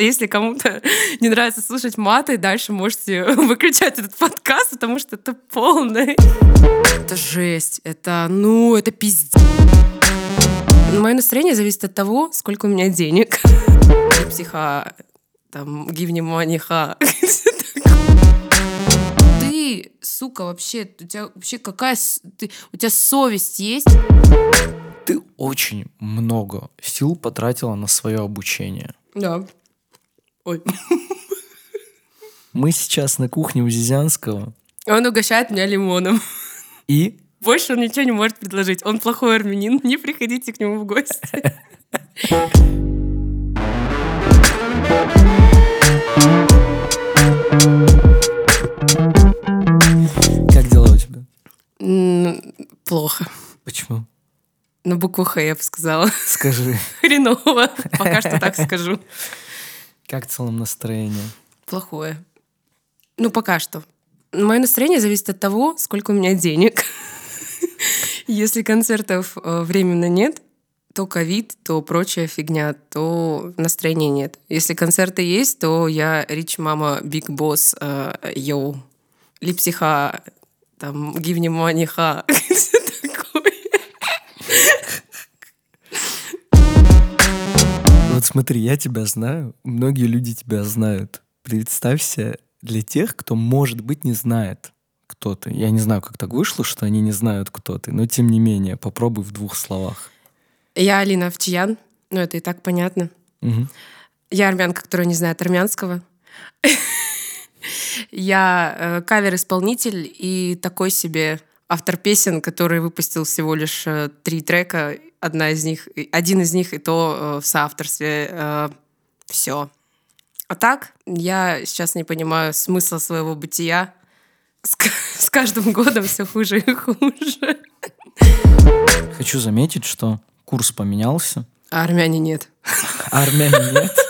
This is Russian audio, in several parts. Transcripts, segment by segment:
Если кому-то не нравится слушать маты, дальше можете выключать этот подкаст, потому что это полный. Это жесть. Это, ну, это пиздец. Мое настроение зависит от того, сколько у меня денег. Психа, там, give money, ха. Ты, сука, вообще, у тебя вообще какая... Ты, у тебя совесть есть? Ты очень много сил потратила на свое обучение. Да. Ой. Мы сейчас на кухне у Зизянского. Он угощает меня лимоном. И? Больше он ничего не может предложить. Он плохой армянин. Не приходите к нему в гости. Как дела у тебя? Плохо. Почему? На букву Х, я бы сказала. Скажи. Хреново. Пока что так скажу. Как в целом настроение? Плохое. Ну, пока что. Мое настроение зависит от того, сколько у меня денег. Если концертов э, временно нет, то ковид, то прочая фигня, то настроения нет. Если концерты есть, то я рич мама, биг босс, йоу, липсиха, там, гивни маниха. Вот смотри, я тебя знаю, многие люди тебя знают. Представься для тех, кто, может быть, не знает, кто ты. Я не знаю, как так вышло, что они не знают, кто ты, но тем не менее, попробуй в двух словах. Я Алина Овчиян, ну это и так понятно. Угу. Я армянка, которая не знает армянского. Я э, кавер-исполнитель и такой себе автор песен, который выпустил всего лишь э, три трека одна из них, один из них и то э, в соавторстве. Э, все. А так, я сейчас не понимаю смысла своего бытия. С, с каждым годом все хуже и хуже. Хочу заметить, что курс поменялся. А армяне нет. А армяне нет?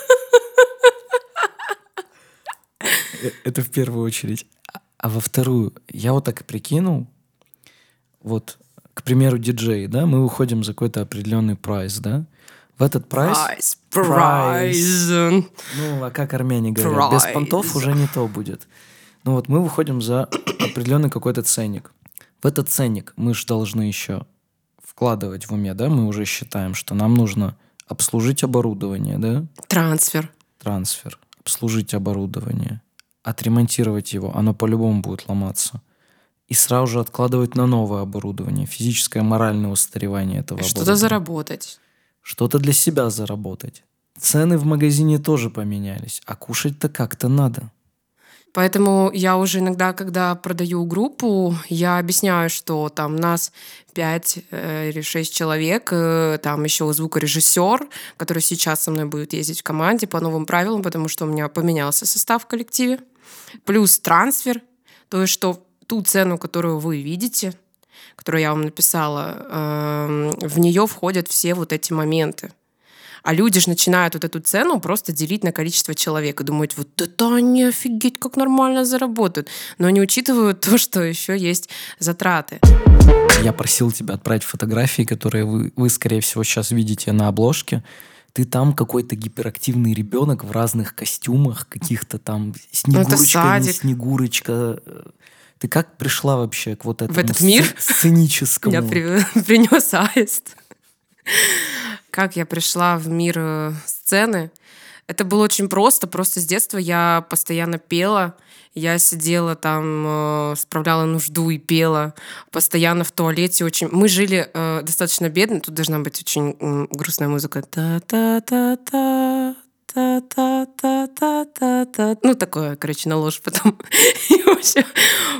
Э, это в первую очередь. А во вторую, я вот так и прикинул, вот к примеру, диджей, да, мы выходим за какой-то определенный прайс, да, в этот прайс... Прайс, прайс. Ну, а как армяне говорят, без понтов уже не то будет. Ну вот мы выходим за определенный какой-то ценник. В этот ценник мы же должны еще вкладывать в уме, да, мы уже считаем, что нам нужно обслужить оборудование, да? Трансфер. Трансфер. Обслужить оборудование. Отремонтировать его. Оно по-любому будет ломаться и сразу же откладывать на новое оборудование, физическое, моральное устаревание этого Что-то заработать. Что-то для себя заработать. Цены в магазине тоже поменялись, а кушать-то как-то надо. Поэтому я уже иногда, когда продаю группу, я объясняю, что там нас 5 э, или 6 человек, э, там еще звукорежиссер, который сейчас со мной будет ездить в команде по новым правилам, потому что у меня поменялся состав в коллективе, плюс трансфер, то есть что ту цену, которую вы видите, которую я вам написала, эм, в нее входят все вот эти моменты. А люди же начинают вот эту цену просто делить на количество человек и думают, вот это они офигеть, как нормально заработают. Но они учитывают то, что еще есть затраты. Я просил тебя отправить фотографии, которые вы, вы скорее всего, сейчас видите на обложке. Ты там какой-то гиперактивный ребенок в разных костюмах, каких-то там снегурочка, не снегурочка, ты как пришла вообще к вот этому в этот мир? сценическому? Меня при, принес аист. Как я пришла в мир э, сцены? Это было очень просто. Просто с детства я постоянно пела. Я сидела там, э, справляла нужду и пела. Постоянно в туалете очень... Мы жили э, достаточно бедно. Тут должна быть очень э, грустная музыка. Та-та-та-та, та-та-та-та-та-та. Ну, такое, короче, на ложь потом. И, в общем,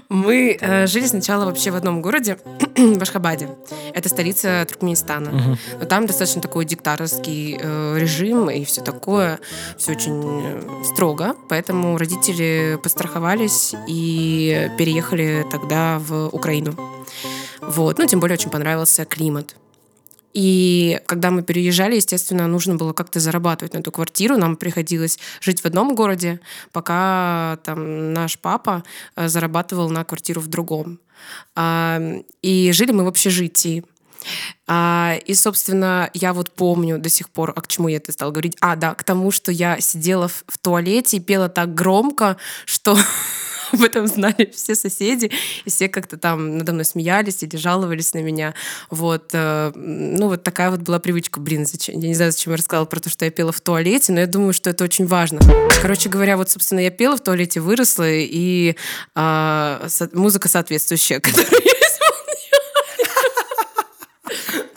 мы э, жили сначала вообще в одном городе, в Ашхабаде. Это столица Туркменистана. Угу. Но там достаточно такой диктаторский э, режим и все такое. Все очень э, строго. Поэтому родители постраховались и переехали тогда в Украину. Вот. Ну, тем более очень понравился климат. И когда мы переезжали, естественно, нужно было как-то зарабатывать на эту квартиру. Нам приходилось жить в одном городе, пока там наш папа э, зарабатывал на квартиру в другом. И жили мы в общежитии. А, и, собственно, я вот помню до сих пор, а к чему я это стала говорить? А, да, к тому, что я сидела в, в туалете и пела так громко, что об этом знали все соседи, и все как-то там надо мной смеялись или жаловались на меня. Вот, э, ну вот такая вот была привычка. Блин, зачем? я не знаю, зачем я рассказала про то, что я пела в туалете, но я думаю, что это очень важно. Короче говоря, вот, собственно, я пела в туалете, выросла, и э, музыка соответствующая, которую я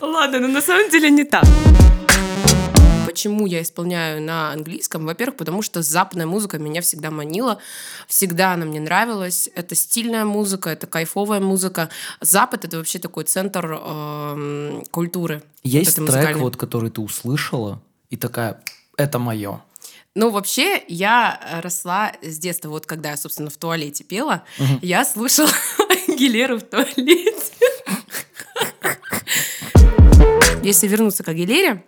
Ладно, но на самом деле не так. Почему я исполняю на английском? Во-первых, потому что западная музыка меня всегда манила, всегда она мне нравилась. Это стильная музыка, это кайфовая музыка. Запад — это вообще такой центр э, культуры. Есть вот трек, вот, который ты услышала, и такая, это мое. Ну, вообще, я росла с детства, вот когда я, собственно, в туалете пела, угу. я слушала Гилеру в туалете. Если вернуться к Агилере,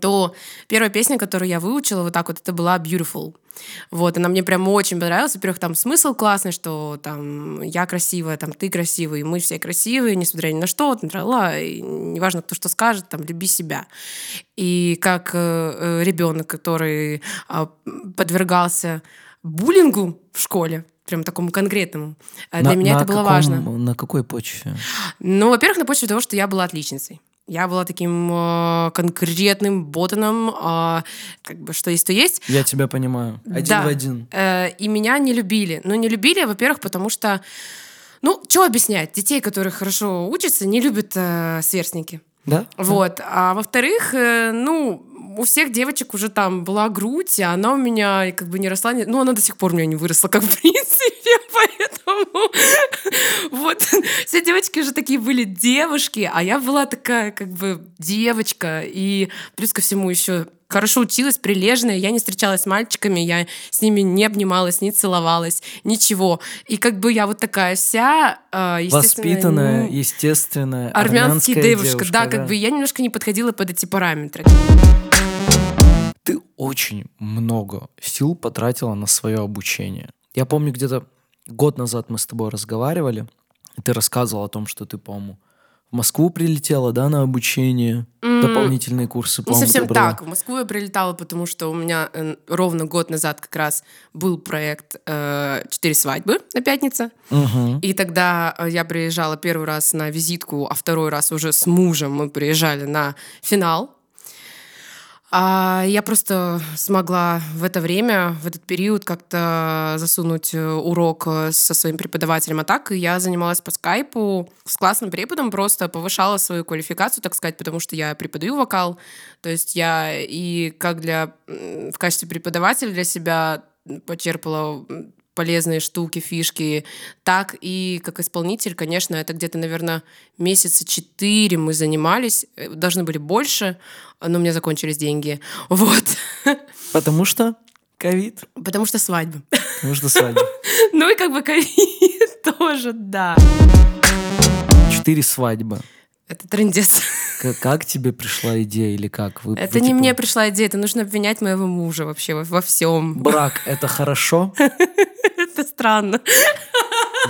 то первая песня, которую я выучила вот так вот, это была Beautiful. Вот, она мне прям очень понравилась. Во-первых, там смысл классный, что там я красивая, там ты красивый, мы все красивые, несмотря ни на что, трала, и неважно, кто что скажет, там, люби себя. И как э, э ребенок, который э, подвергался буллингу в школе, прям такому конкретному. Э, для на, меня на это было каком, важно. На какой почве? Ну, во-первых, на почве того, что я была отличницей. Я была таким э, конкретным ботаном, э, как бы что есть, то есть. Я тебя понимаю. Один да. в один. Э, и меня не любили. Ну, не любили, во-первых, потому что, ну, что объяснять? Детей, которые хорошо учатся, не любят э, сверстники. Да? Вот. А во-вторых, э, ну, у всех девочек уже там была грудь, и она у меня как бы не росла. Не... Ну, она до сих пор у меня не выросла, как в принципе, поэтому вот все девочки уже такие были девушки, а я была такая как бы девочка, и плюс ко всему еще хорошо училась, прилежная, я не встречалась с мальчиками, я с ними не обнималась, не целовалась, ничего. И как бы я вот такая вся, э, Воспитанная, ну, естественная, армянский девушка. девушка. Да, да, как бы я немножко не подходила под эти параметры. Ты очень много сил потратила на свое обучение. Я помню, где-то год назад мы с тобой разговаривали, и ты рассказывал о том, что ты, по-моему, в Москву прилетела, да, на обучение, mm. дополнительные курсы. Не совсем так. В Москву я прилетала, потому что у меня э, ровно год назад как раз был проект э, «Четыре свадьбы» на пятнице. Uh-huh. И тогда э, я приезжала первый раз на визитку, а второй раз уже с мужем мы приезжали на финал а я просто смогла в это время, в этот период как-то засунуть э, урок э, со своим преподавателем. А так я занималась по скайпу с классным преподом, просто повышала свою квалификацию, так сказать, потому что я преподаю вокал. То есть я и как для в качестве преподавателя для себя почерпала полезные штуки, фишки, так и как исполнитель, конечно, это где-то, наверное, месяца четыре мы занимались, э, должны были больше, но у меня закончились деньги. Вот. Потому что ковид? Потому что свадьба. Потому что свадьба. Ну и как бы ковид тоже, да. Четыре свадьбы. Это трендец. Как, тебе пришла идея или как? Вы, это вы, не типа... мне пришла идея, это нужно обвинять моего мужа вообще во, во всем. Брак — это хорошо? Это странно.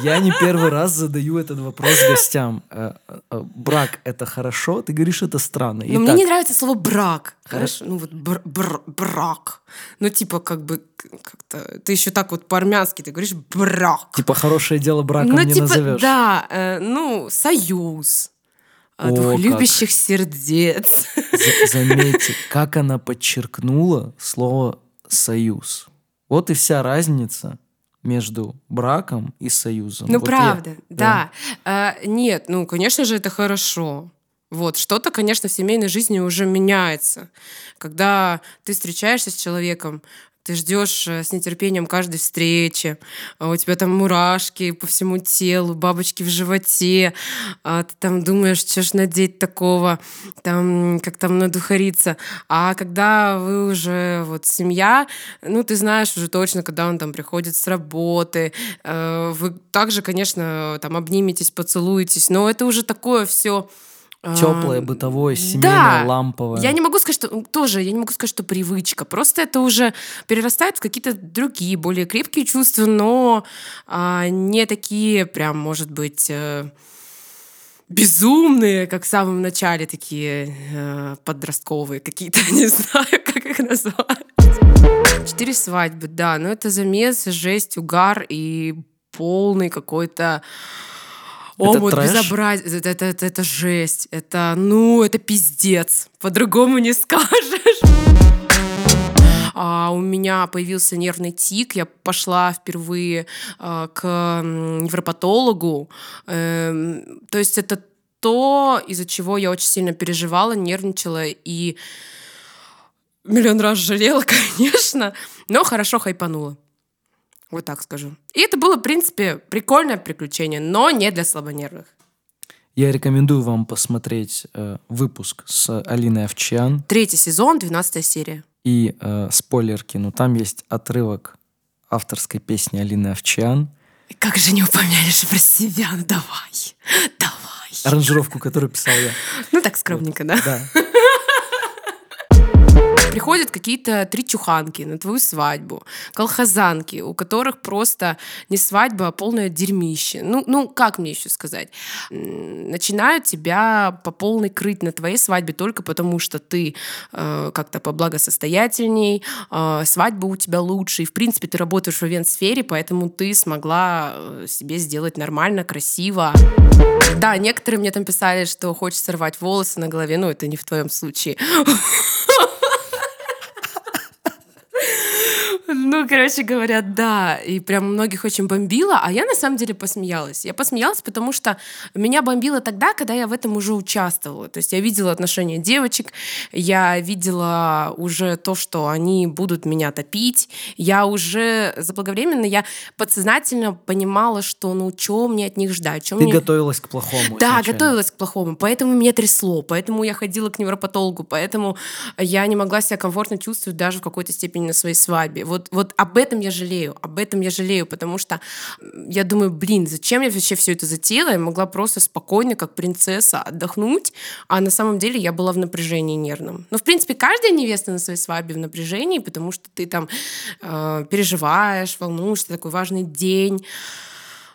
Я не первый раз задаю этот вопрос гостям. Э, э, брак — это хорошо? Ты говоришь, это странно. Но мне не нравится слово «брак». Хорошо? Ну вот бр бр брак. Ну типа как бы как-то... Ты еще так вот по-армянски ты говоришь «брак». Типа хорошее дело браком ну, не типа, назовешь. Да, э, ну союз о, двух любящих сердец. Заметьте, как она подчеркнула слово «союз». Вот и вся разница между браком и союзом. Ну, вот правда, я, да. да. А, нет, ну, конечно же, это хорошо. Вот, что-то, конечно, в семейной жизни уже меняется. Когда ты встречаешься с человеком, ты ждешь э, с нетерпением каждой встречи, а у тебя там мурашки по всему телу, бабочки в животе, а ты там думаешь, что ж надеть такого, там, как там надухариться. А когда вы уже вот семья, ну, ты знаешь уже точно, когда он там приходит с работы, э, вы также, конечно, там обниметесь, поцелуетесь, но это уже такое все Теплое, бытовое, семейное, да. ламповое. Я не могу сказать, что тоже, я не могу сказать, что привычка. Просто это уже перерастает в какие-то другие, более крепкие чувства, но а, не такие, прям, может быть, э, безумные, как в самом начале, такие э, подростковые какие-то, не знаю, как их назвать. Четыре свадьбы, да, но это замес, жесть, угар и полный какой-то омут, безобразие. Это, это, это, это жесть. Это, ну, это пиздец. По-другому не скажешь. А у меня появился нервный тик, я пошла впервые э, к невропатологу. Э, то есть это то, из-за чего я очень сильно переживала, нервничала и миллион раз жалела, конечно, но хорошо хайпанула. Вот так скажу. И это было, в принципе, прикольное приключение, но не для слабонервных. Я рекомендую вам посмотреть э, выпуск с Алиной Овчан. Третий сезон, двенадцатая серия. И э, спойлерки, ну там есть отрывок авторской песни Алины Овчан. Как же не упомянешь про себя? Ну давай, давай. Аранжировку, которую писал я. Ну так скромненько, да? Да. Приходят какие-то три чуханки на твою свадьбу, колхозанки, у которых просто не свадьба, а полное дерьмище. Ну, ну как мне еще сказать? Начинают тебя по полной крыть на твоей свадьбе только потому, что ты э, как-то поблагосостоятельней, э, свадьба у тебя лучше, и в принципе ты работаешь в ивент-сфере, поэтому ты смогла э, себе сделать нормально, красиво. Да, некоторые мне там писали, что хочешь сорвать волосы на голове, но это не в твоем случае. Ну, короче говоря, да. И прям многих очень бомбило. А я на самом деле посмеялась. Я посмеялась, потому что меня бомбило тогда, когда я в этом уже участвовала. То есть я видела отношения девочек, я видела уже то, что они будут меня топить. Я уже заблаговременно, я подсознательно понимала, что ну, что мне от них ждать. Ты мне... готовилась к плохому. Да, изначально. готовилась к плохому. Поэтому меня трясло. Поэтому я ходила к невропатологу. Поэтому я не могла себя комфортно чувствовать даже в какой-то степени на своей свадьбе. Вот, вот об этом я жалею, об этом я жалею, потому что я думаю, блин, зачем я вообще все это затеяла? Я могла просто спокойно, как принцесса, отдохнуть, а на самом деле я была в напряжении нервном. Но, в принципе, каждая невеста на своей свадьбе в напряжении, потому что ты там э, переживаешь, волнуешься, такой важный день.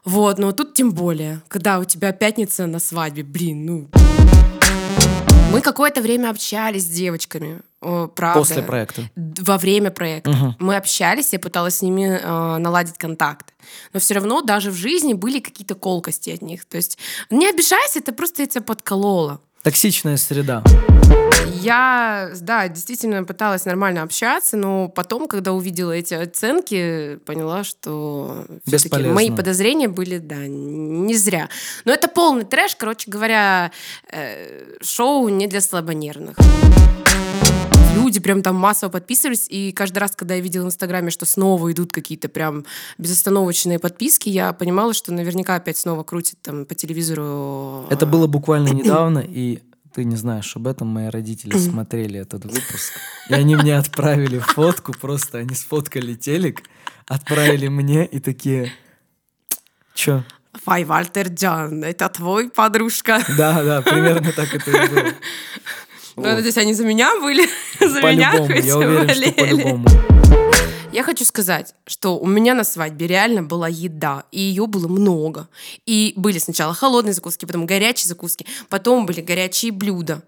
Вот, но тут тем более, когда у тебя пятница на свадьбе, блин, ну... Мы какое-то время общались с девочками. Правда. После проекта. Во время проекта. Угу. Мы общались, я пыталась с ними э, наладить контакт. Но все равно даже в жизни были какие-то колкости от них. То есть не обижайся, это просто я тебя подколола. Токсичная среда. Я, да, действительно пыталась нормально общаться, но потом, когда увидела эти оценки, поняла, что мои подозрения были, да, не зря. Но это полный трэш, короче говоря, э, шоу не для слабонервных люди прям там массово подписывались, и каждый раз, когда я видела в Инстаграме, что снова идут какие-то прям безостановочные подписки, я понимала, что наверняка опять снова крутят там по телевизору. Это было буквально недавно, и ты не знаешь об этом, мои родители смотрели этот выпуск, и они мне отправили фотку, просто они сфоткали телек, отправили мне и такие, чё? Фай, Вальтер Джан, это твой подружка. Да, да, примерно так это и было. Ну, вот. надеюсь, они за меня были, за меня хоть я уверен, по-любому. Я хочу сказать, что у меня на свадьбе реально была еда, и ее было много. И были сначала холодные закуски, потом горячие закуски, потом были горячие блюда.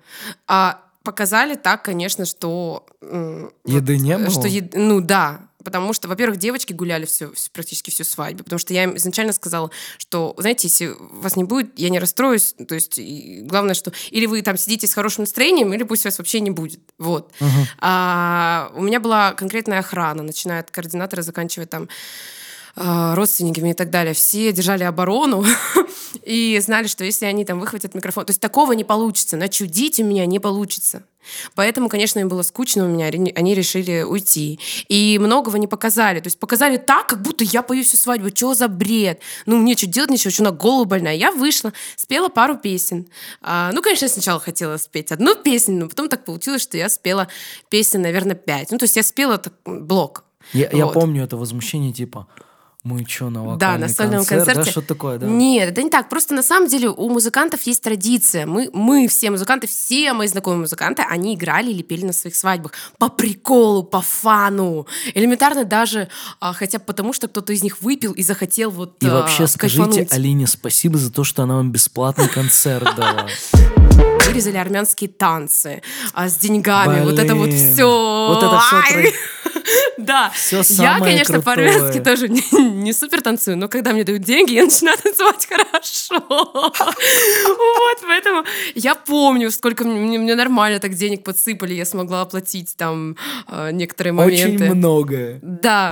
А показали так, конечно, что... Еды вот, не было? Что, ну да, потому что, во-первых, девочки гуляли всю, практически всю свадьбу, потому что я им изначально сказала, что, знаете, если вас не будет, я не расстроюсь, то есть главное, что или вы там сидите с хорошим настроением, или пусть вас вообще не будет, вот. Uh-huh. А, у меня была конкретная охрана, начиная от координатора, заканчивая там родственниками и так далее, все держали оборону и знали, что если они там выхватят микрофон, то есть такого не получится, начудить у меня не получится. Поэтому, конечно, им было скучно у меня, они решили уйти. И многого не показали. То есть показали так, как будто я пою всю свадьбу. Что за бред? Ну, мне что делать, ничего, что на голову больная. Я вышла, спела пару песен. А, ну, конечно, я сначала хотела спеть одну песню, но потом так получилось, что я спела песен, наверное, пять. Ну, то есть я спела так, блок. Я, вот. я помню это возмущение, типа, Мы что, на вокальный Да, на сольном концерт, концерте. Да, что такое, да? Нет, это не так. Просто на самом деле у музыкантов есть традиция. Мы, мы все музыканты, все мои знакомые музыканты, они играли или пели на своих свадьбах. По приколу, по фану. Элементарно даже а, хотя бы потому, что кто-то из них выпил и захотел вот И а, вообще скажите кайфануть. Алине спасибо за то, что она вам бесплатный концерт дала. Вырезали армянские танцы а, с деньгами. Вот это вот Блин. все. Вот это всё Да. Всё Я, конечно, по-армянски тоже не, не супер танцую, но когда мне дают деньги, я начинаю танцевать хорошо. Вот, поэтому я помню, сколько мне, мне нормально так денег подсыпали, я смогла оплатить там э, некоторые моменты. Очень многое. Да.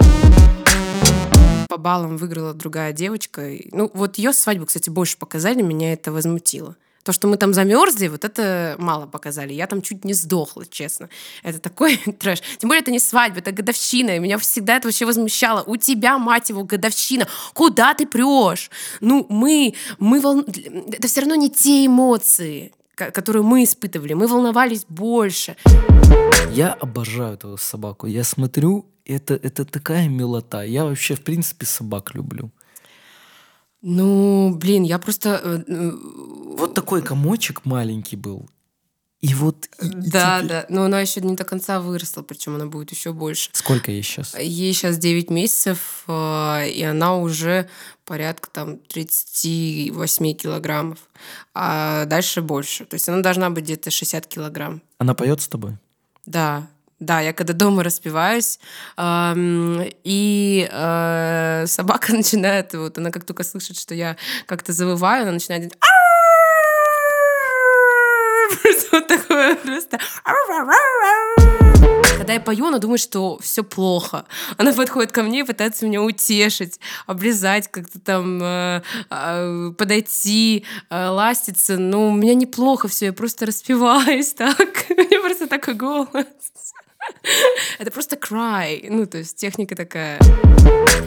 По баллам выиграла другая девочка. Ну, вот ее свадьбу, кстати, больше показали, меня это возмутило. То, что мы там замерзли, вот это мало показали. Я там чуть не сдохла, честно. Это такой трэш. Тем более это не свадьба, это годовщина. И меня всегда это вообще возмущало. У тебя, мать его, годовщина. Куда ты прешь? Ну, мы, мы волн... Это все равно не те эмоции, ко- которые мы испытывали. Мы волновались больше. Я обожаю эту собаку. Я смотрю, это, это такая милота. Я вообще, в принципе, собак люблю. Ну, блин, я просто... э, э, Вот такой комочек маленький был. И вот... и- и Да, теперь- да. Но она еще не до конца выросла, причем она будет еще больше. Сколько ей сейчас? Ей сейчас 9 месяцев, э, и она уже порядка там 38 килограммов. А дальше больше. То есть она должна быть где-то 60 килограмм. Она поет с тобой? Да, да, я когда дома распеваюсь, эм, и э, собака начинает, вот она как только слышит, что я как-то завываю, она начинает делать Просто вот такое просто. Когда я пою, она думает, что все плохо. Она подходит ко мне и пытается меня утешить, облизать, как-то там э, э, подойти, э, ластиться. Но у меня неплохо все, я просто распеваюсь так. У меня просто такой голос. Это просто cry. Ну, то есть техника такая.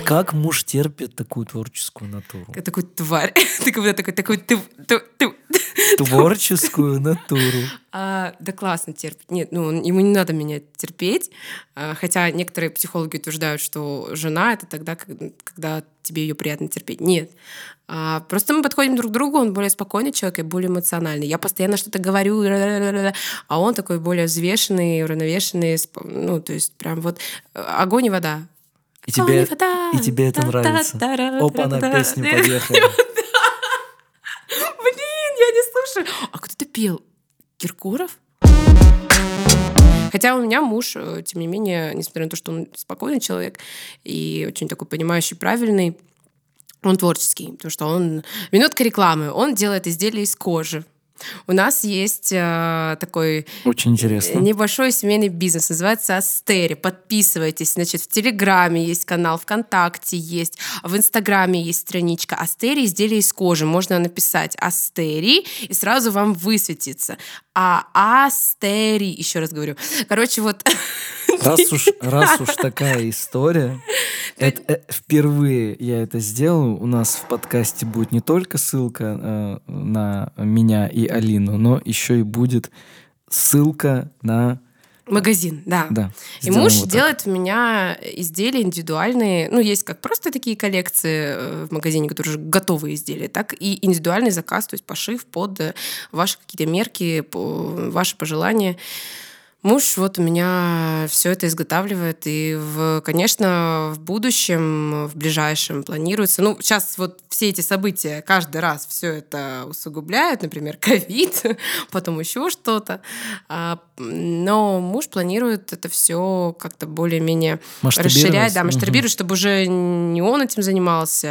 Как муж терпит такую творческую натуру? Такой тварь. Ты будто такой, такой, ты, ты, ты. Творческую натуру. А, да классно терпит. Нет, ну, ему не надо меня терпеть. А, хотя некоторые психологи утверждают, что жена — это тогда, когда тебе ее приятно терпеть. Нет. А, просто мы подходим друг к другу, он более спокойный человек и более эмоциональный. Я постоянно что-то говорю, а он такой более взвешенный, уравновешенный. Ну, то есть прям вот э, огонь и вода. И Огонь тебе, и вода. и тебе это нравится. Опа, на та-та-та. песню поехали. Блин, я не слушаю. А кто-то пел? Киркоров? Хотя у меня муж, э, тем не менее, несмотря на то, что он спокойный человек и очень такой понимающий, правильный, он творческий, потому что он... Минутка рекламы. Он делает изделия из кожи. У нас есть э, такой Очень интересно. Небольшой семейный бизнес, называется Астери. Подписывайтесь. Значит, в Телеграме есть канал, ВКонтакте есть, в Инстаграме есть страничка Астери изделия из кожи. Можно написать Астери, и сразу вам высветится. А Астери, еще раз говорю. Короче, вот... Раз уж, раз уж такая история, это, э, впервые я это сделаю. У нас в подкасте будет не только ссылка э, на меня и Алину, но еще и будет ссылка на... Магазин, да. Да, И муж вот так. делает у меня изделия индивидуальные. Ну, есть как просто такие коллекции э, в магазине, которые уже готовые изделия, так и индивидуальный заказ, то есть пошив под ваши какие-то мерки, ваши пожелания. Муж вот у меня все это изготавливает, и, в, конечно, в будущем, в ближайшем планируется. Ну, сейчас вот все эти события каждый раз все это усугубляют, например, ковид, потом еще что-то. А, Но муж планирует это все как-то более-менее расширять, да, масштабировать, чтобы уже не он этим занимался,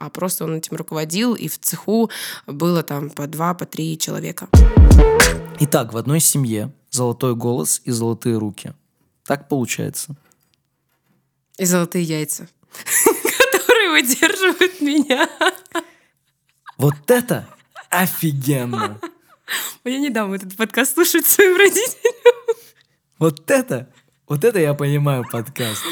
а просто он этим руководил, и в цеху было там по два, по три человека. Итак, в одной семье золотой голос и золотые руки. Так получается. И золотые яйца, которые выдерживают меня. Вот это офигенно! Я не дам этот подкаст слушать своим родителям. Вот это, вот это я понимаю подкаст.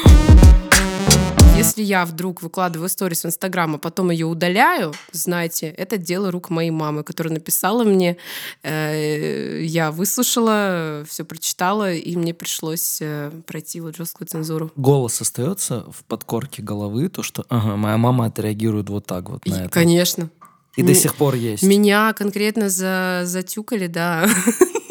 Если я вдруг выкладываю сторис в Инстаграм, а потом ее удаляю, знаете, это дело рук моей мамы, которая написала мне, э, я выслушала, все прочитала, и мне пришлось э, пройти вот жесткую цензуру. Голос остается в подкорке головы, то, что ага, моя мама отреагирует вот так вот на И, это. Конечно. И до сих пор есть. Меня конкретно за, затюкали, да.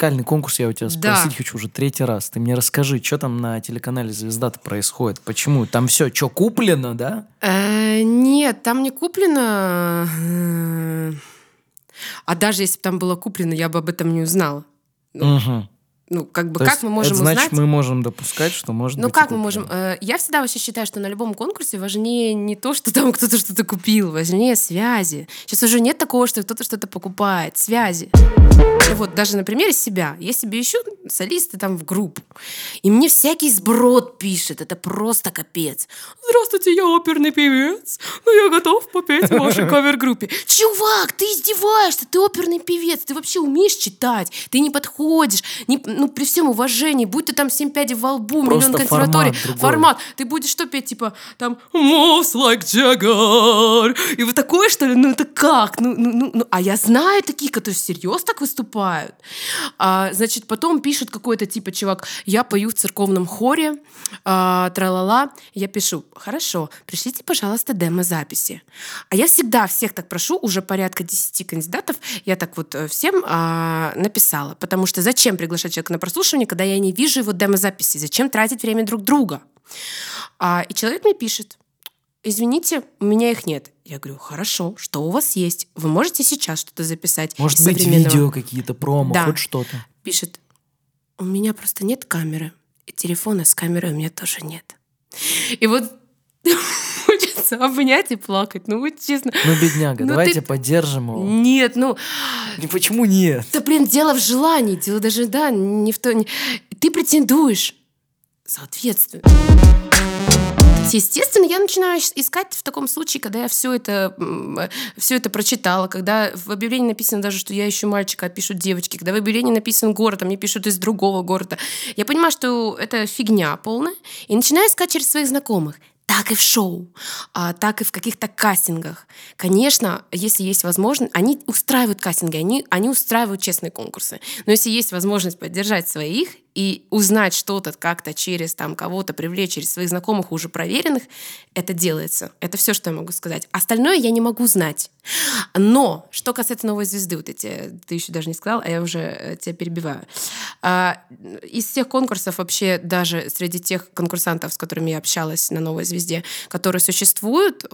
Вокальный конкурс я у тебя Да. спросить хочу уже третий раз. Ты мне расскажи, что там на телеканале «Звезда»-то происходит? Почему? Там все, что куплено, да? Э, Нет, там не куплено. э, А даже если бы там было куплено, я бы об этом не узнала. Мгм. Ну, как бы, То как мы можем это значит, узнать? мы можем допускать, что может Ну быть и как мы можем? э, Я всегда вообще считаю, что на любом конкурсе важнее не то, что там кто-то что-то купил, важнее связи. Сейчас уже нет такого, что кто-то что-то покупает. Связи. Ну Вот даже на примере себя. Я себе ищу солисты там в группу. И мне всякий сброд пишет. Это просто капец. Здравствуйте, я оперный певец. Но я готов попеть в вашей кавер-группе. Чувак, ты издеваешься, ты оперный певец. Ты вообще умеешь читать. Ты не подходишь. Не- ну, при всем уважении, будь ты там семь пядей во лбу, Просто миллион консерваторий. формат другой. Формат. Ты будешь что петь, типа, там, moves like Jagger. И вот такое, что ли? Ну, это как? Ну, ну, ну, ну. А я знаю таких, которые всерьез так выступают. А, значит, потом пишет какой-то, типа, чувак, я пою в церковном хоре, а, тра-ла-ла. Я пишу, хорошо, пришлите, пожалуйста, демо-записи. А я всегда всех так прошу, уже порядка 10 кандидатов, я так вот э, всем а, написала. Потому что зачем приглашать человека на прослушивание, когда я не вижу его демо-записи? Зачем тратить время друг друга? А, и человек мне пишет, извините, у меня их нет. Я говорю, хорошо, что у вас есть? Вы можете сейчас что-то записать? Может быть, современного?» видео какие-то, промо, Да. хоть что-то. Пишет, у меня просто нет камеры. И телефона с камерой у меня тоже нет. И вот хочется обнять и плакать. Ну, вот честно. Ну, бедняга, Ну, давайте ты- поддержим его. Нет, ну, И почему нет? Да, блин, дело в желании, дело даже, да, не в то... Ты претендуешь. Соответственно. Естественно, я начинаю ис- искать в таком случае, когда я все это, все это прочитала, когда в объявлении написано даже, что я ищу мальчика, а пишут девочки, когда в объявлении написан город, а мне пишут из другого города. Я понимаю, что это фигня полная, и начинаю искать через своих знакомых. Так и в шоу, а, так и в каких-то кастингах. Конечно, если есть возможность, они устраивают кастинги, они, они устраивают честные конкурсы. Но если есть возможность поддержать своих и узнать что-то как-то через там кого-то привлечь, через своих знакомых уже проверенных, это делается. Это все, что я могу сказать. Остальное я не могу знать. Но что касается новой звезды, вот эти, ты еще даже не сказал, а я уже э, тебя перебиваю. А, Из всех конкурсов вообще, даже среди тех конкурсантов, с которыми я общалась на новой звезде, которые существуют,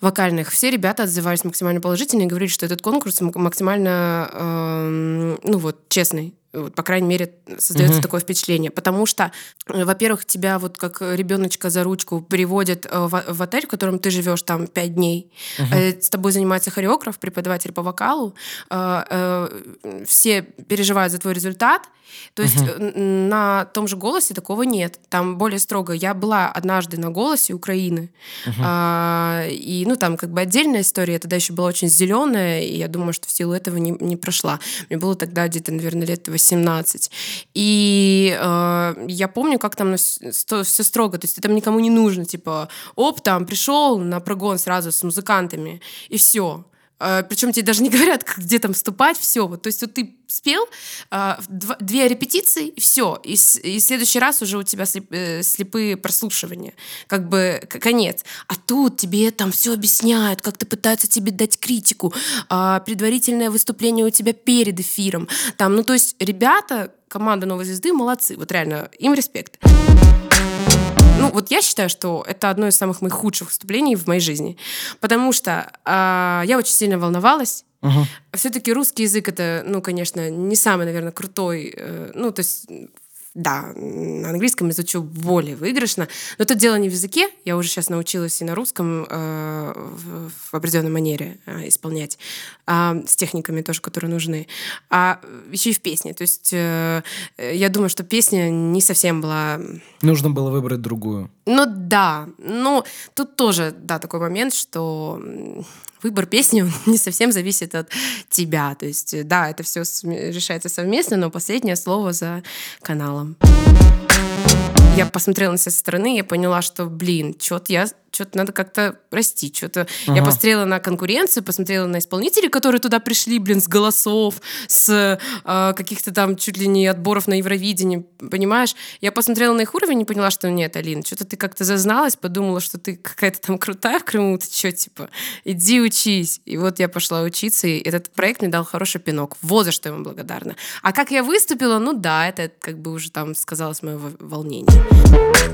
вокальных, все ребята отзывались максимально положительно и говорили, что этот конкурс максимально, эм, ну вот, честный. Вот, по крайней мере, создается Мгм. такое впечатление. Потому что, э, во-первых, тебя вот как ребеночка за ручку приводят э, в, в отель, в котором ты живешь там пять дней. Э, С тобой занимается хореограф, преподаватель по вокалу. Все переживают за твой результат. То есть н- на том же голосе такого нет. Там более строго. Я была однажды на голосе Украины. А, и, ну, там как бы отдельная история. Я тогда еще была очень зеленая, и я думаю, что в силу этого не, не прошла. Мне было тогда где-то, наверное, лет 18. И э, я помню, как там все строго. То есть там никому не нужно. Типа, оп, там пришел на прогон сразу с музыкантами, и все. Причем тебе даже не говорят, где там вступать, все. Вот, то есть вот ты спел, а, две репетиции, все. И, и в следующий раз уже у тебя слеп- э, слепые прослушивания. Как бы конец. А тут тебе там все объясняют, как-то пытаются тебе дать критику, а, предварительное выступление у тебя перед эфиром. Там, ну, то есть ребята, команда «Новой звезды» молодцы. Вот реально, им респект. Ну, вот я считаю, что это одно из самых моих худших выступлений в моей жизни. Потому что а, я очень сильно волновалась. Мгм. Все-таки русский язык это, ну, конечно, не самый, наверное, крутой. э, ну, то есть, да, на английском изучу более выигрышно. Но это дело не в языке. Я уже сейчас научилась и на русском э, в, в определенной манере э, исполнять. а, с техниками тоже, которые нужны. А еще и в песне. То есть э, э, я думаю, что песня не совсем была Нужно было выбрать другую. ну да, ну тут тоже, да, такой момент, что выбор песни не совсем зависит от тебя. То есть, э, да, это все решается совместно, но последнее слово за каналом. Я посмотрела на себя со стороны, я поняла, что, блин, что-то я что-то надо как-то расти, что-то... Ага. Я посмотрела на конкуренцию, посмотрела на исполнителей, которые туда пришли, блин, с голосов, с э, каких-то там чуть ли не отборов на Евровидении, понимаешь? Я посмотрела на их уровень и поняла, что нет, Алина, что-то ты как-то зазналась, подумала, что ты какая-то там крутая в Крыму, ты что, типа, иди учись. И вот я пошла учиться, и этот проект мне дал хороший пинок. Вот за что я ему благодарна. А как я выступила, ну да, это как бы уже там сказалось мое волнение.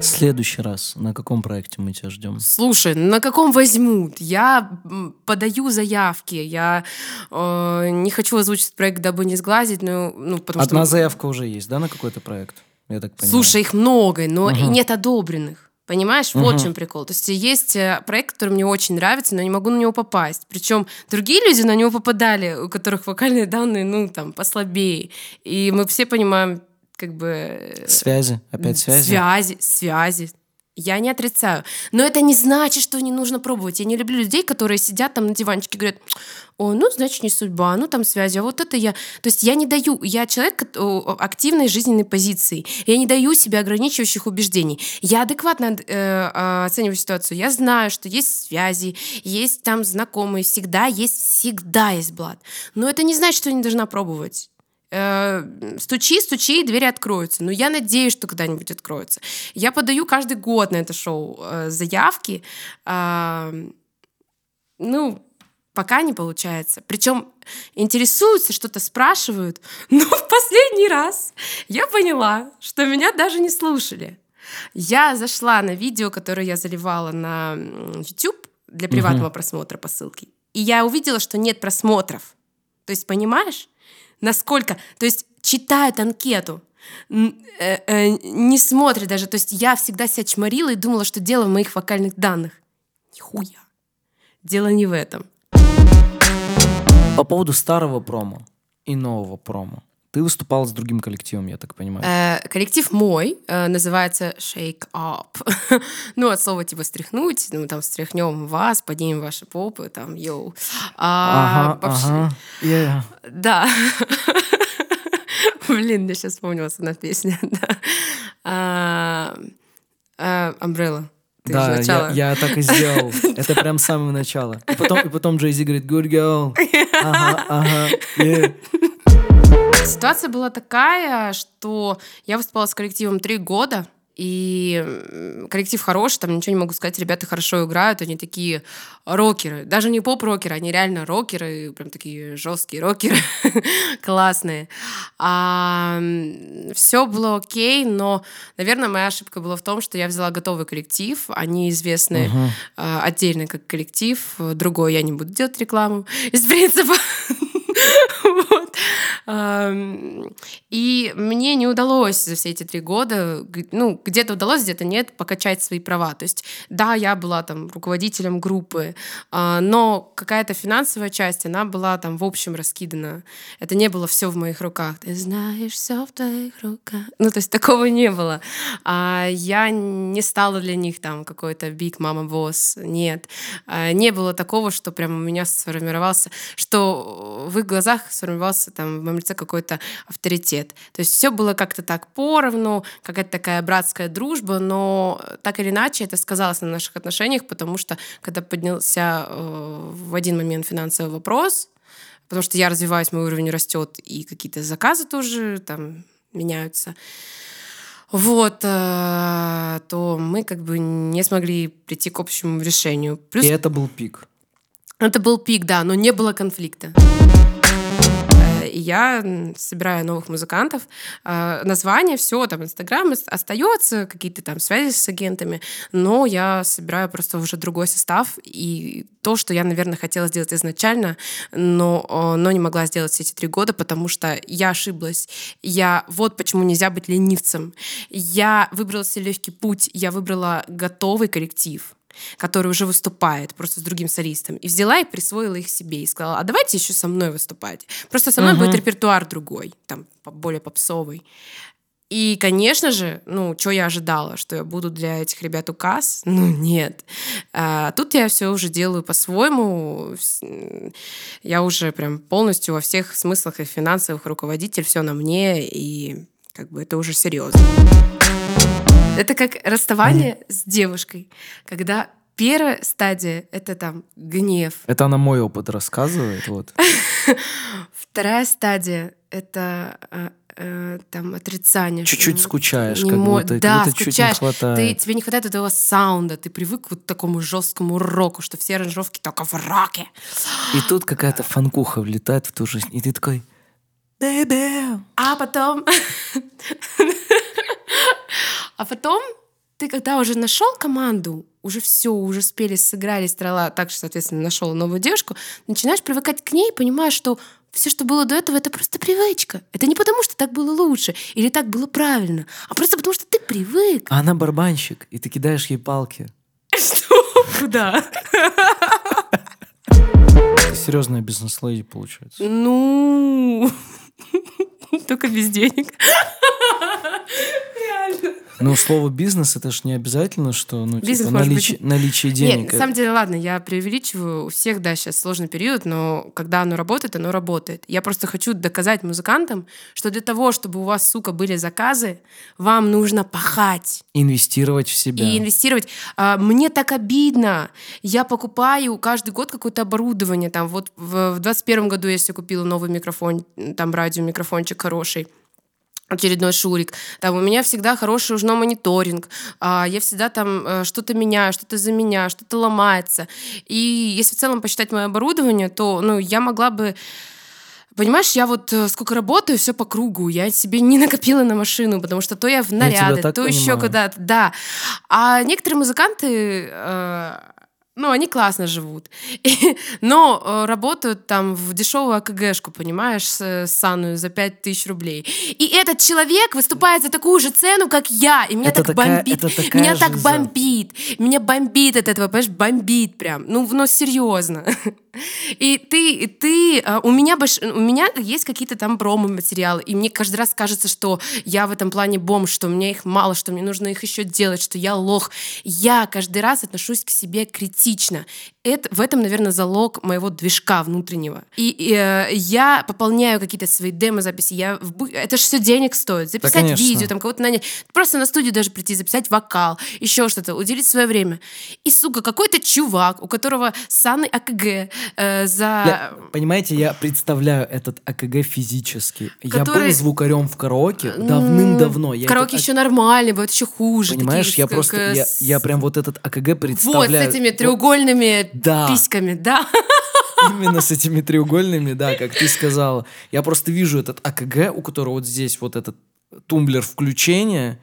Следующий раз на каком проекте мы тебя ждем? Слушай, на каком возьмут? Я подаю заявки, я э, не хочу озвучить проект, дабы не сглазить, но ну потому Одна что... заявка уже есть, да, на какой-то проект? Я так понимаю. Слушай, их много, но угу. нет одобренных. Понимаешь, вот в чем прикол. То есть есть э, проект, который мне очень нравится, но не могу на него попасть. Причем другие люди на него попадали, у которых вокальные данные, ну, там, послабее. И мы все понимаем, как бы... Э, связи, опять связи? Связи, связи. Я не отрицаю. Но это не значит, что не нужно пробовать. Я не люблю людей, которые сидят там на диванчике и говорят, о, ну, значит, не судьба, ну, там связи, а вот это я... То есть я не даю... Я человек активной жизненной позиции. Я не даю себе ограничивающих убеждений. Я адекватно э, а, оцениваю ситуацию. Я знаю, что есть связи, есть там знакомые, всегда есть, всегда есть блат. Но это не значит, что я не должна пробовать стучи, стучи, и двери откроются. Но я надеюсь, что когда-нибудь откроются. Я подаю каждый год на это шоу э, заявки. Э, ну, пока не получается. Причем интересуются, что-то спрашивают. Но в последний раз я поняла, что меня даже не слушали. Я зашла на видео, которое я заливала на YouTube для приватного угу. просмотра по ссылке. И я увидела, что нет просмотров. То есть, понимаешь? Насколько... То есть читают анкету, э, э, не смотрят даже. То есть я всегда себя чморила и думала, что дело в моих вокальных данных. Нихуя. Дело не в этом. По поводу старого промо и нового промо. Ты выступала с другим коллективом, я так понимаю. Э, коллектив мой э, называется Shake Up. ну, от слова типа стряхнуть. Ну, там встряхнем вас, поднимем ваши попы, там, йоу. А, ага, вообще... ага. Yeah. Да. Блин, я сейчас вспомнилась одна песня. да. Umbrella. Ты да, я, я так и сделал. Это прям с самого начала. И потом, и потом Джейзи говорит, good girl. Ага, ага, yeah. Ситуация была такая, что я выступала с коллективом три года, и коллектив хороший, там ничего не могу сказать, ребята хорошо играют, они такие рокеры, даже не поп-рокеры, они реально рокеры, прям такие жесткие рокеры, классные. А, все было окей, но, наверное, моя ошибка была в том, что я взяла готовый коллектив, они известны uh-huh. а, отдельно как коллектив, другой я не буду делать рекламу из принципа. И мне не удалось за все эти три года, ну, где-то удалось, где-то нет, покачать свои права. То есть, да, я была там руководителем группы, а, но какая-то финансовая часть, она была там в общем раскидана. Это не было все в моих руках. Ты знаешь, все в твоих руках. Ну, то есть такого не было. А я не стала для них там какой-то big mama boss. Нет. А, не было такого, что прям у меня сформировался, что в их глазах сформировался там моем лице какой-то авторитет. То есть все было как-то так поровну, какая-то такая братская дружба, но так или иначе это сказалось на наших отношениях, потому что когда поднялся э, в один момент финансовый вопрос, потому что я развиваюсь, мой уровень растет, и какие-то заказы тоже там меняются, вот, э, то мы как бы не смогли прийти к общему решению. Плюс... И это был пик. Это был пик, да, но не было конфликта я собираю новых музыкантов. А, название, все, там, Инстаграм остается, какие-то там связи с агентами, но я собираю просто уже другой состав, и то, что я, наверное, хотела сделать изначально, но, но не могла сделать все эти три года, потому что я ошиблась. Я вот почему нельзя быть ленивцем. Я выбрала себе легкий путь, я выбрала готовый коллектив, который уже выступает просто с другим солистом, и взяла и присвоила их себе и сказала, а давайте еще со мной выступать. Просто со мной uh-huh. будет репертуар другой, там более попсовый. И, конечно же, ну, что я ожидала, что я буду для этих ребят указ? Ну, нет. А, тут я все уже делаю по-своему. Я уже прям полностью во всех смыслах и финансовых руководитель, все на мне, и как бы это уже серьезно. Это как расставание с девушкой, когда первая стадия — это там гнев. Это она мой опыт рассказывает, вот. Вторая стадия — это э, э, там отрицание. Чуть-чуть скучаешь, как мо... будто, да, будто скучаешь. чуть не хватает. Ты, тебе не хватает этого саунда, ты привык вот к такому жесткому року, что все аранжировки только в роке. И тут какая-то фанкуха влетает в ту жизнь, и ты такой, Baby. А потом... а потом ты когда уже нашел команду, уже все, уже спели, сыграли, страла, так что, соответственно, нашел новую девушку, начинаешь привыкать к ней, понимаешь, что все, что было до этого, это просто привычка. Это не потому, что так было лучше или так было правильно, а просто потому, что ты привык. А она барабанщик, и ты кидаешь ей палки. Что? Куда? Серьезная бизнес-леди получается. Ну, только без денег. Реально. Ну, слово бизнес это же не обязательно, что ну, бизнес типа, наличие, быть... наличие денег. Нет, на самом деле, ладно, я преувеличиваю. У всех, да, сейчас сложный период, но когда оно работает, оно работает. Я просто хочу доказать музыкантам, что для того, чтобы у вас, сука, были заказы, вам нужно пахать. Инвестировать в себя. И инвестировать. А, мне так обидно. Я покупаю каждый год какое-то оборудование. Там вот в 2021 году я себе купила новый микрофон, там радиомикрофончик хороший очередной шурик. Там у меня всегда хороший уже мониторинг. А, я всегда там э, что-то меняю, что-то заменяю, что-то ломается. И если в целом посчитать мое оборудование, то ну, я могла бы Понимаешь, я вот э, сколько работаю, все по кругу. Я себе не накопила на машину, потому что то я в наряды, я то еще куда-то. Да. А некоторые музыканты э, ну, они классно живут. Но э, работают там в дешевую АКГшку, понимаешь, с, саную за 5000 рублей. И этот человек выступает за такую же цену, как я. И меня это так такая, бомбит. Меня так бомбит. Меня бомбит от этого, понимаешь, бомбит прям. Ну, ну серьезно. И ты, и ты, а, у меня, больш, у меня есть какие-то там промо-материалы, и мне каждый раз кажется, что я в этом плане бомж, что у меня их мало, что мне нужно их еще делать, что я лох. Я каждый раз отношусь к себе критично. Это, в этом, наверное, залог моего движка внутреннего. И, и э, я пополняю какие-то свои демо-записи. Я в, это же все денег стоит. Записать да, видео, там кого-то нанять. Просто на студию даже прийти, записать вокал, еще что-то, уделить свое время. И, сука, какой-то чувак, у которого санный АКГ, э, за... Для, понимаете, я представляю этот АКГ физически. Который... Я был звукарем в караоке давным-давно. Я караоке это... еще нормально, бывает еще хуже. Понимаешь, такие, я как... просто, я, я прям вот этот АКГ представляю. Вот с этими треугольными да. письками, да. Именно с этими треугольными, да, как ты сказала. Я просто вижу этот АКГ, у которого вот здесь вот этот тумблер включения,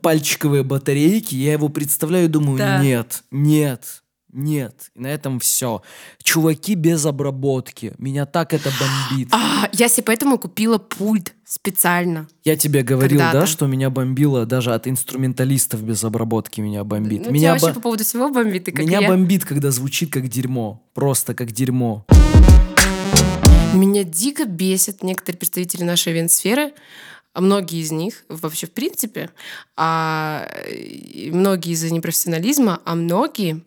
пальчиковые батарейки, я его представляю и думаю, да. нет, нет, нет, и на этом все. Чуваки без обработки. Меня так это бомбит. А, я себе поэтому купила пульт специально. Я тебе говорил, да, что меня бомбило даже от инструменталистов без обработки меня бомбит. Ну, меня тебя вообще по поводу всего бомбит, и как Меня я. бомбит, когда звучит как дерьмо. Просто как дерьмо. Меня дико бесят некоторые представители нашей ивент-сферы, а многие из них вообще в принципе, а многие из-за непрофессионализма, а многие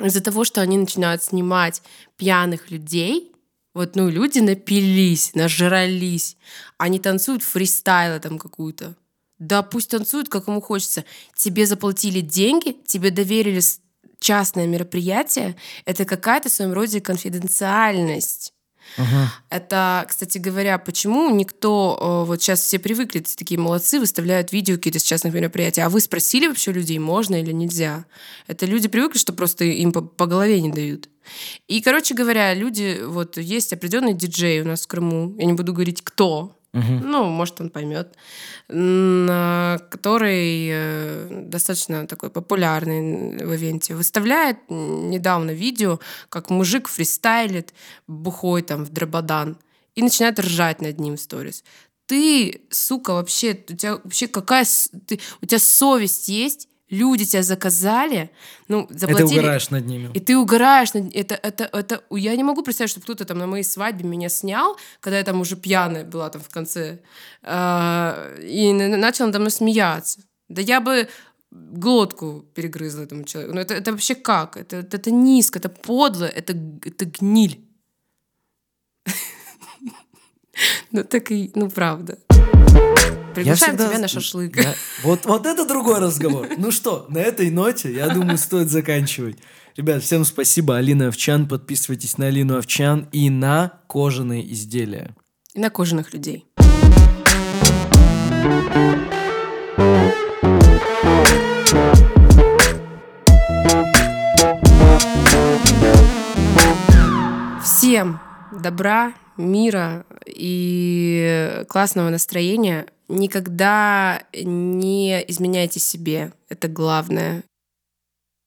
из-за того, что они начинают снимать пьяных людей, вот, ну, люди напились, нажрались, они танцуют фристайлы там какую-то. Да пусть танцуют, как ему хочется. Тебе заплатили деньги, тебе доверили частное мероприятие. Это какая-то в своем роде конфиденциальность. Ага. Это, кстати говоря, почему никто, э, вот сейчас все привыкли, такие молодцы, выставляют видео какие-то с частных мероприятий, а вы спросили вообще людей, можно или нельзя? Это люди привыкли, что просто им по, по голове не дают. И, короче говоря, люди, вот есть определенный диджей у нас в Крыму, я не буду говорить кто, Ну, может, он поймет. Который э, достаточно такой популярный в ивенте. Выставляет недавно видео, как мужик фристайлит бухой там в дрободан и начинает ржать над ним в сторис. Ты, сука, вообще, у тебя вообще какая... Ты, у тебя совесть есть? Люди тебя заказали, ну, заплатили. И ты угораешь над ними. И ты угораешь над... Это, это, это... Я не могу представить, чтобы кто-то там на моей свадьбе меня снял, когда я там уже пьяная была там в конце, э, и начал надо мной смеяться. Да я бы глотку перегрызла этому человеку. Ну, это, это вообще как? Это, это, это низко, это подло, это, это гниль. Ну, так и, ну, правда. Приглашаем всегда... тебя на шашлык. Я... Вот, вот это другой разговор. Ну что, на этой ноте, я думаю, стоит заканчивать. Ребят, всем спасибо. Алина Овчан. Подписывайтесь на Алину Овчан и на кожаные изделия. И на кожаных людей. Всем добра, мира и классного настроения. Никогда не изменяйте себе. Это главное.